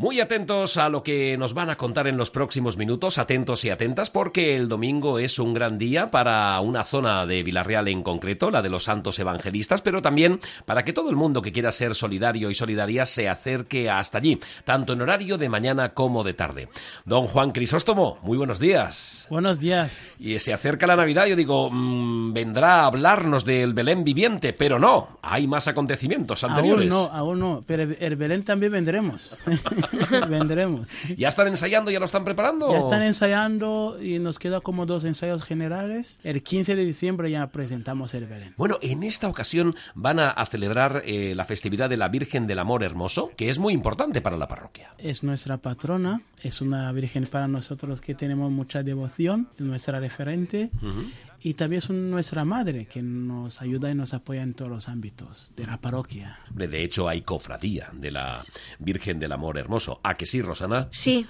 Muy atentos a lo que nos van a contar en los próximos minutos, atentos y atentas, porque el domingo es un gran día para una zona de Villarreal en concreto, la de los santos evangelistas, pero también para que todo el mundo que quiera ser solidario y solidaria se acerque hasta allí, tanto en horario de mañana como de tarde. Don Juan Crisóstomo, muy buenos días. Buenos días. Y se acerca la Navidad, yo digo, mmm, vendrá a hablarnos del Belén viviente, pero no, hay más acontecimientos anteriores. Aún no, aún no, pero el Belén también vendremos. vendremos. ¿Ya están ensayando, ya lo están preparando? Ya están ensayando y nos queda como dos ensayos generales. El 15 de diciembre ya presentamos el Belén. Bueno, en esta ocasión van a, a celebrar eh, la festividad de la Virgen del Amor Hermoso, que es muy importante para la parroquia. Es nuestra patrona, es una Virgen para nosotros que tenemos mucha devoción, es nuestra referente. Uh -huh y también es nuestra madre que nos ayuda y nos apoya en todos los ámbitos de la parroquia. De hecho, hay cofradía de la Virgen del Amor Hermoso. ¿A que sí, Rosana? Sí.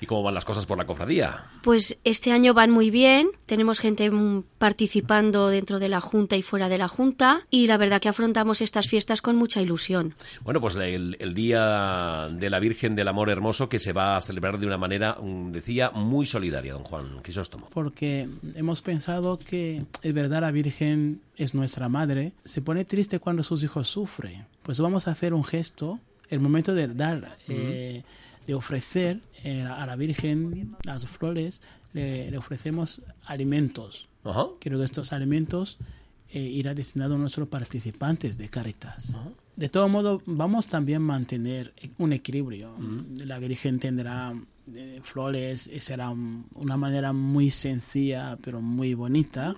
¿Y cómo van las cosas por la cofradía? Pues este año van muy bien. Tenemos gente participando dentro de la Junta y fuera de la Junta. Y la verdad que afrontamos estas fiestas con mucha ilusión. Bueno, pues el, el Día de la Virgen del Amor Hermoso que se va a celebrar de una manera, decía, muy solidaria, don Juan Crisóstomo. Porque hemos pensado que es verdad la Virgen es nuestra madre, se pone triste cuando sus hijos sufren. Pues vamos a hacer un gesto, el momento de dar, eh, de ofrecer eh, a la Virgen las flores, le, le ofrecemos alimentos. Creo que estos alimentos eh, irá destinado a nuestros participantes de Caritas. De todo modo, vamos también a mantener un equilibrio. La Virgen tendrá eh, flores, será un, una manera muy sencilla, pero muy bonita.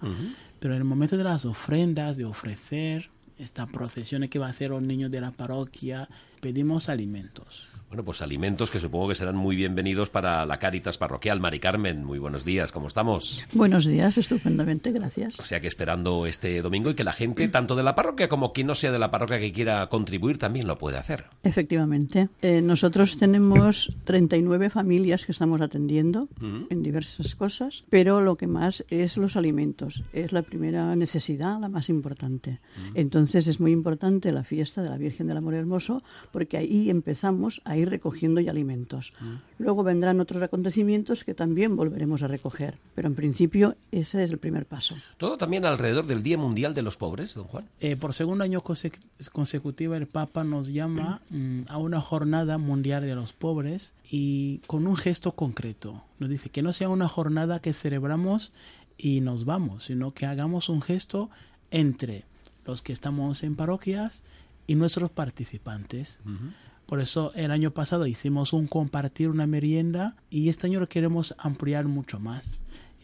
Pero en el momento de las ofrendas, de ofrecer esta procesión que va a hacer los niños de la parroquia, pedimos alimentos. Bueno, pues alimentos que supongo que serán muy bienvenidos para la Cáritas Parroquial. Mari Carmen, muy buenos días, ¿cómo estamos? Buenos días, estupendamente, gracias. O sea que esperando este domingo y que la gente, tanto de la parroquia como quien no sea de la parroquia que quiera contribuir, también lo puede hacer. Efectivamente. Eh, nosotros tenemos 39 familias que estamos atendiendo uh -huh. en diversas cosas, pero lo que más es los alimentos. Es la primera necesidad, la más importante. Uh -huh. Entonces es muy importante la fiesta de la Virgen del Amor Hermoso porque ahí empezamos a ir recogiendo ya alimentos. Mm. Luego vendrán otros acontecimientos que también volveremos a recoger, pero en principio ese es el primer paso. ¿Todo también alrededor del Día Mundial de los Pobres, don Juan? Eh, por segundo año conse consecutivo el Papa nos llama mm, a una jornada mundial de los pobres y con un gesto concreto. Nos dice que no sea una jornada que celebramos y nos vamos, sino que hagamos un gesto entre los que estamos en parroquias y nuestros participantes. Uh -huh. Por eso el año pasado hicimos un compartir una merienda y este año lo queremos ampliar mucho más.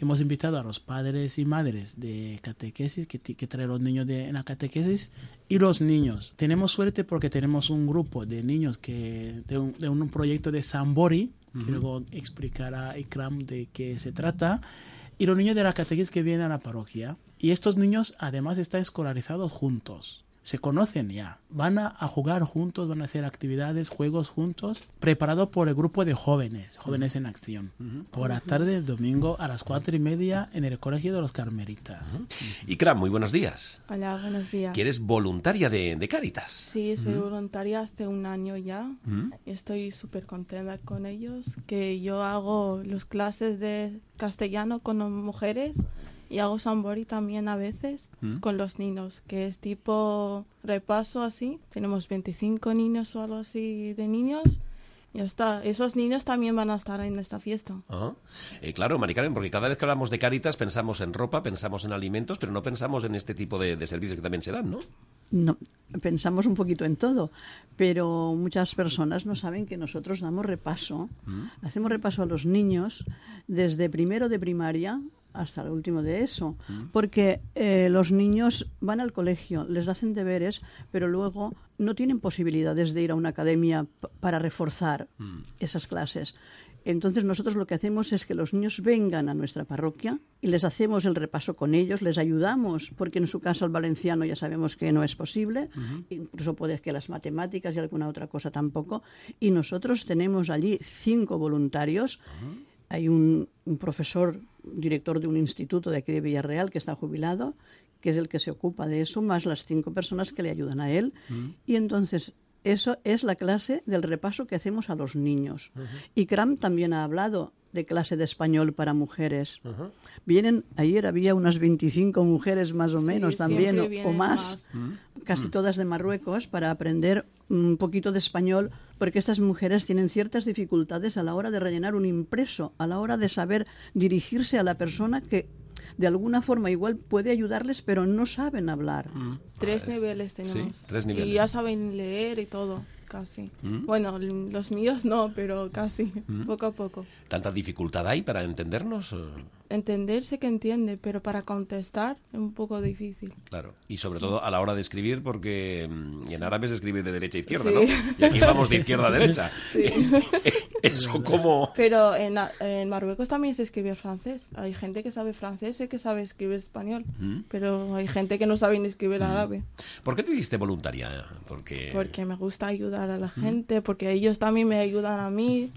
Hemos invitado a los padres y madres de catequesis que, que traen los niños de en la catequesis y los niños. Tenemos suerte porque tenemos un grupo de niños que de un, de un proyecto de Sambori, uh -huh. que luego explicará Ikram de qué se trata, y los niños de la catequesis que vienen a la parroquia. Y estos niños además están escolarizados juntos se conocen ya. Van a, a, jugar juntos, van a hacer actividades, juegos juntos, preparado por el grupo de jóvenes, jóvenes en acción. Uh -huh. Por la tarde del domingo a las cuatro y media en el Colegio de los Carmelitas. Uh -huh. Ikram, muy buenos días. Hola, buenos días. ¿Que eres voluntaria de, de Cáritas? Sí, soy uh -huh. voluntaria hace un año ya. Y estoy súper contenta con ellos. Que yo hago las clases de castellano con mujeres y hago sambori también a veces ¿Mm? con los niños, que es tipo repaso así. Tenemos 25 niños o algo así de niños. Ya está. Esos niños también van a estar en esta fiesta. Ah. Eh, claro, Maricarmen, porque cada vez que hablamos de Caritas pensamos en ropa, pensamos en alimentos, pero no pensamos en este tipo de, de servicios que también se dan, ¿no? No, pensamos un poquito en todo, pero muchas personas no saben que nosotros damos repaso. ¿Mm? Hacemos repaso a los niños desde primero de primaria hasta lo último de eso, porque eh, los niños van al colegio, les hacen deberes, pero luego no tienen posibilidades de ir a una academia para reforzar mm. esas clases. Entonces nosotros lo que hacemos es que los niños vengan a nuestra parroquia y les hacemos el repaso con ellos, les ayudamos, porque en su caso el valenciano ya sabemos que no es posible, incluso puede que las matemáticas y alguna otra cosa tampoco. Y nosotros tenemos allí cinco voluntarios. Hay un, un profesor, director de un instituto de aquí de Villarreal, que está jubilado, que es el que se ocupa de eso, más las cinco personas que le ayudan a él. Y entonces eso es la clase del repaso que hacemos a los niños. Y Cram también ha hablado de clase de español para mujeres. Vienen, ayer había unas 25 mujeres más o menos Sí, también, o, más, casi todas de Marruecos, para aprender un poquito de español, porque estas mujeres tienen ciertas dificultades a la hora de rellenar un impreso, a la hora de saber dirigirse a la persona que de alguna forma igual puede ayudarles, pero no saben hablar. Tres niveles tenemos. tres niveles. Y ya saben leer y todo, casi. Bueno, l- los míos no, pero casi, poco a poco. ¿Tanta dificultad hay para entendernos? Entenderse que entiende, pero para contestar es un poco difícil. Claro. Y sobre todo a la hora de escribir, porque mm, en árabe se escribe de derecha a izquierda, Sí. ¿no? Y aquí vamos de izquierda a derecha. Eso como... Pero en, en Marruecos también se escribe francés. Hay gente que sabe francés y que sabe escribir español. Pero hay gente que no sabe ni escribir árabe. ¿Por qué te diste voluntaria? Porque... Porque me gusta ayudar a la gente, porque ellos también me ayudan a mí.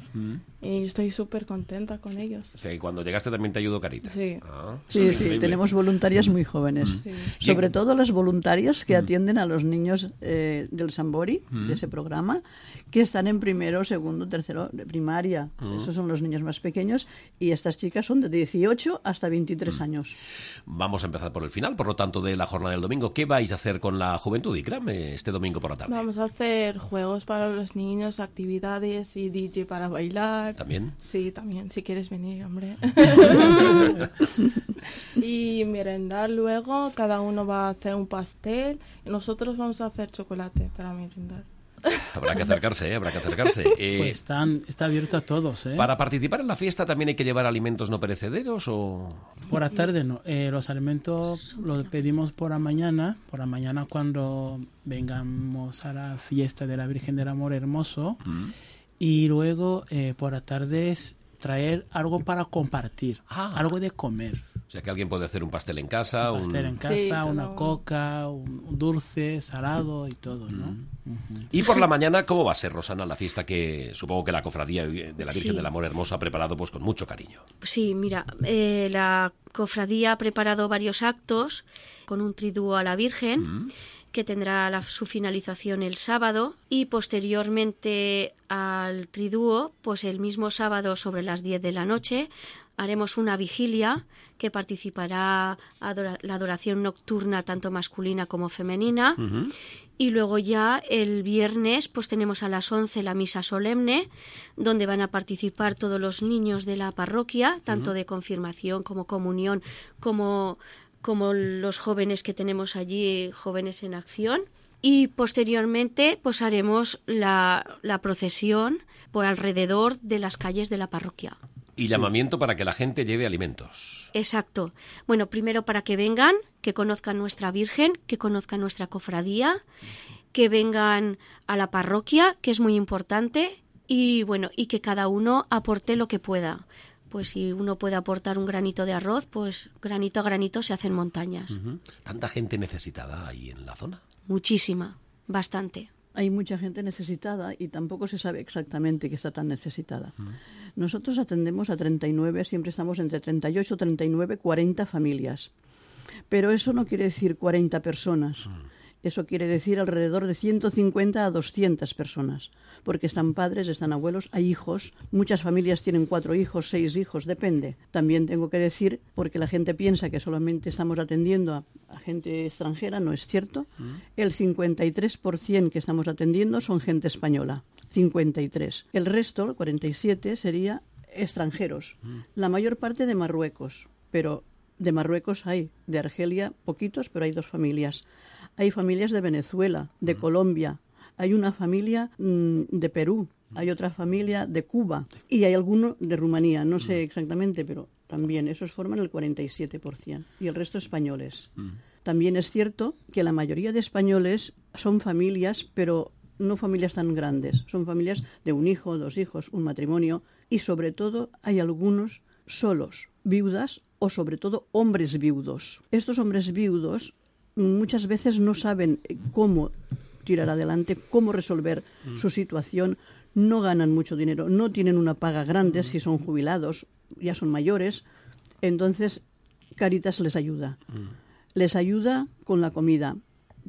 Y estoy súper contenta con ellos. O sea, que cuando llegaste también te ayudó Caritas. Sí. Ah, Sí, sí, tenemos voluntarias muy jóvenes. Sí. Sobre todo las voluntarias que atienden a los niños eh, del Sambori, de ese programa, que están en primero, segundo, tercero de primaria. Esos son los niños más pequeños. Y estas chicas son de 18 hasta 23 años. Vamos a empezar por el final, por lo tanto, de la jornada del domingo. ¿Qué vais a hacer con la juventud Ikram eh, este domingo por la tarde? Vamos a hacer juegos para los niños, actividades y DJ para bailar. ¿También? Sí, también, si quieres venir, hombre. y merendar luego, cada uno va a hacer un pastel y nosotros vamos a hacer chocolate para merendar. Habrá que acercarse, ¿eh? habrá que acercarse. Eh, Pues están, está abierto a todos, ¿eh? ¿Para participar en la fiesta también hay que llevar alimentos no perecederos o...? Por la tarde no. Eh, los alimentos los pedimos por la mañana. Por la mañana cuando vengamos a la fiesta de la Virgen del Amor Hermoso. Y luego eh, por la tarde es traer algo para compartir. Ah. Algo de comer. O sea, que alguien puede hacer un pastel en casa, un... Pastel en Sí, casa, una coca, un dulce, salado y todo, ¿no? Ujú. Y por la mañana, ¿cómo va a ser, Rosana, la fiesta que supongo que la cofradía de la Virgen Sí. del Amor Hermoso ha preparado pues con mucho cariño? Sí, mira, eh, la cofradía ha preparado varios actos con un triduo a la Virgen que tendrá la- su finalización el sábado y posteriormente al triduo, pues el mismo sábado sobre las 10 de la noche haremos una vigilia que participará adora- la adoración nocturna tanto masculina como femenina. Y luego ya el viernes pues tenemos a las 11 la misa solemne donde van a participar todos los niños de la parroquia, tanto de confirmación como comunión, como, como los jóvenes que tenemos allí, jóvenes en acción. Y posteriormente pues haremos la, la procesión por alrededor de las calles de la parroquia. Y llamamiento para que la gente lleve alimentos. Exacto. Bueno, primero para que vengan, que conozcan nuestra Virgen, que conozcan nuestra cofradía, que vengan a la parroquia, que es muy importante, y bueno, y que cada uno aporte lo que pueda. Pues si uno puede aportar un granito de arroz, pues granito a granito se hacen montañas. ¿Tanta gente necesitada ahí en la zona? Muchísima, bastante. Hay mucha gente necesitada y tampoco se sabe exactamente que está tan necesitada. Nosotros atendemos a 39, siempre estamos entre 38, 39, 40 familias. Pero eso no quiere decir 40 personas. Eso quiere decir alrededor de 150 a 200 personas, porque están padres, están abuelos, hay hijos, muchas familias tienen cuatro hijos, seis hijos, depende. También tengo que decir, porque la gente piensa que solamente estamos atendiendo a, a gente extranjera, no es cierto. El 53% que estamos atendiendo son gente española, 53. El resto, el 47, sería extranjeros, la mayor parte de Marruecos, pero de Marruecos hay, de Argelia poquitos, pero hay dos familias. Hay familias de Venezuela, de Colombia, hay una familia mm, de Perú, hay otra familia de Cuba. Y hay alguno de Rumanía, no sé exactamente, pero también esos forman el 47% y el resto españoles. También es cierto que la mayoría de españoles son familias, pero no familias tan grandes, son familias de un hijo, dos hijos, un matrimonio. Y sobre todo hay algunos solos, viudas o sobre todo hombres viudos. Estos hombres viudos muchas veces no saben cómo tirar adelante, cómo resolver mm. su situación, no ganan mucho dinero, no tienen una paga grande si son jubilados, ya son mayores, entonces Caritas les ayuda. Mm. Les ayuda con la comida,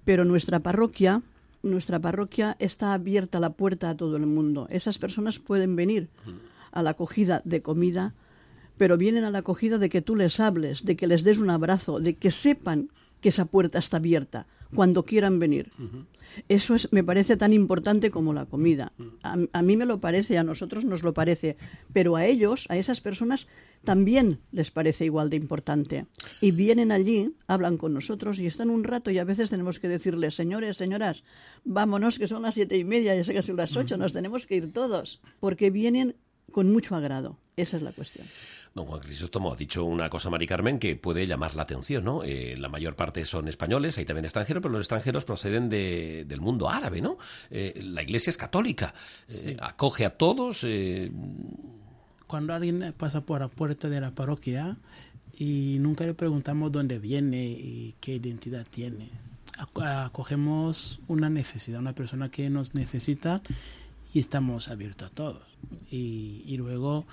pero nuestra parroquia, nuestra parroquia está abierta la puerta a todo el mundo. Esas personas pueden venir mm. a la acogida de comida, pero vienen a la acogida de que tú les hables, de que les des un abrazo, de que sepan que esa puerta está abierta cuando quieran venir. Eso es, me parece tan importante como la comida. A, mí me lo parece, a nosotros nos lo parece, pero a ellos, a esas personas, también les parece igual de importante. Y vienen allí, hablan con nosotros y están un rato y a veces tenemos que decirles, señores, señoras, vámonos que son las siete y media, ya sé que son las ocho, nos tenemos que ir todos, porque vienen con mucho agrado. Esa es la cuestión. Don Juan Crisóstomo ha dicho una cosa, Mari Carmen, que puede llamar la atención, ¿no? Eh, la mayor parte son españoles, hay también extranjeros, pero los extranjeros proceden del mundo árabe, ¿no? Eh, la Iglesia es católica, eh, acoge a todos. Cuando alguien pasa por la puerta de la parroquia y nunca le preguntamos dónde viene y qué identidad tiene, acogemos una necesidad, una persona que nos necesita y estamos abiertos a todos. Y, luego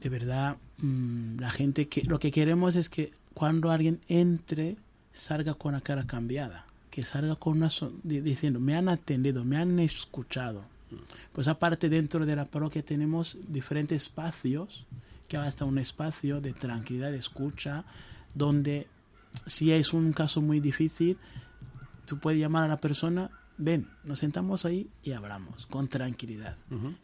de verdad, mm, la gente que lo que queremos es que cuando alguien entre, salga con la cara cambiada, que salga con una diciendo, me han atendido, me han escuchado. Pues aparte dentro de la parroquia tenemos diferentes espacios, que hasta un espacio de tranquilidad, de escucha, donde si es un caso muy difícil, tú puedes llamar a la persona ven, nos sentamos ahí y hablamos con tranquilidad.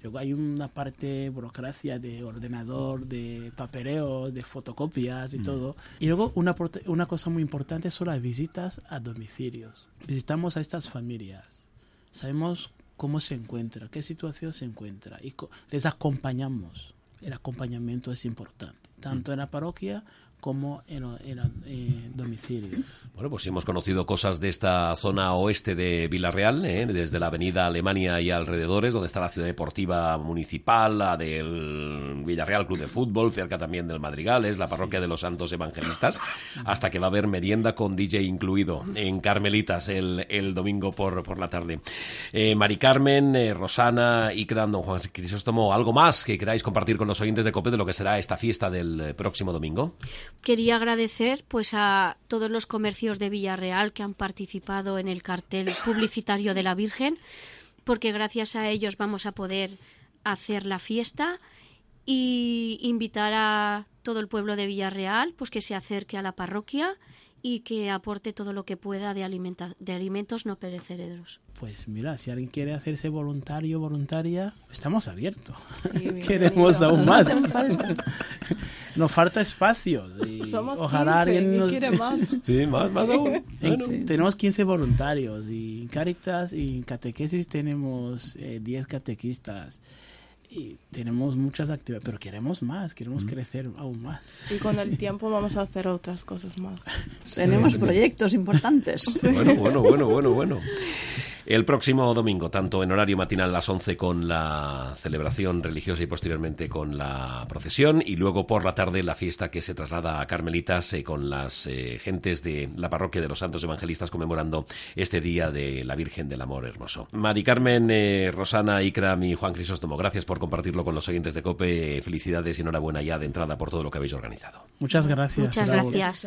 Luego hay una parte burocracia de ordenador, de papeleo, de fotocopias y mm. todo. Y luego una, una cosa muy importante son las visitas a domicilios. Visitamos a estas familias. Sabemos cómo se encuentra, qué situación se encuentra y les acompañamos. El acompañamiento es importante, tanto mm. en la parroquia como en, en, domicilio. Bueno, pues hemos conocido cosas de esta zona oeste de Villarreal, ¿eh? desde la avenida Alemania y alrededores, donde está la ciudad deportiva municipal, la del Villarreal Club de Fútbol, cerca también del Madrigales, la parroquia de los Santos Evangelistas, hasta que va a haber merienda con DJ incluido en Carmelitas el, el domingo por, por la tarde. Eh, Mari Carmen, eh, Rosana, y Don Juan Crisóstomo, ¿algo más que queráis compartir con los oyentes de COPE de lo que será esta fiesta del eh, próximo domingo? Quería agradecer pues a todos los comercios de Villarreal que han participado en el cartel publicitario de la Virgen, porque gracias a ellos vamos a poder hacer la fiesta y invitar a todo el pueblo de Villarreal pues que se acerque a la parroquia y que aporte todo lo que pueda de, de alimentos no perecederos. Pues mira, si alguien quiere hacerse voluntario voluntaria, estamos abiertos. Queremos aún más. Nos falta espacio. Y ojalá alguien nos... quiere más. sí, más, más aún. Tenemos 15 voluntarios y en Caritas y en catequesis tenemos 10 eh, catequistas y tenemos muchas actividades, pero queremos más, queremos crecer aún más. Y con el tiempo vamos a hacer otras cosas más. tenemos proyectos importantes. Bueno, bueno, bueno, bueno, bueno. El próximo domingo, tanto en horario matinal a las 11 con la celebración religiosa y posteriormente con la procesión, y luego por la tarde la fiesta que se traslada a Carmelitas eh, con las eh, gentes de la parroquia de los Santos Evangelistas conmemorando este día de la Virgen del Amor Hermoso. Mari Carmen, eh, Rosana, Ikram y Juan Crisóstomo, gracias por compartirlo con los oyentes de COPE. Felicidades y enhorabuena ya de entrada por todo lo que habéis organizado. Muchas gracias. Muchas gracias.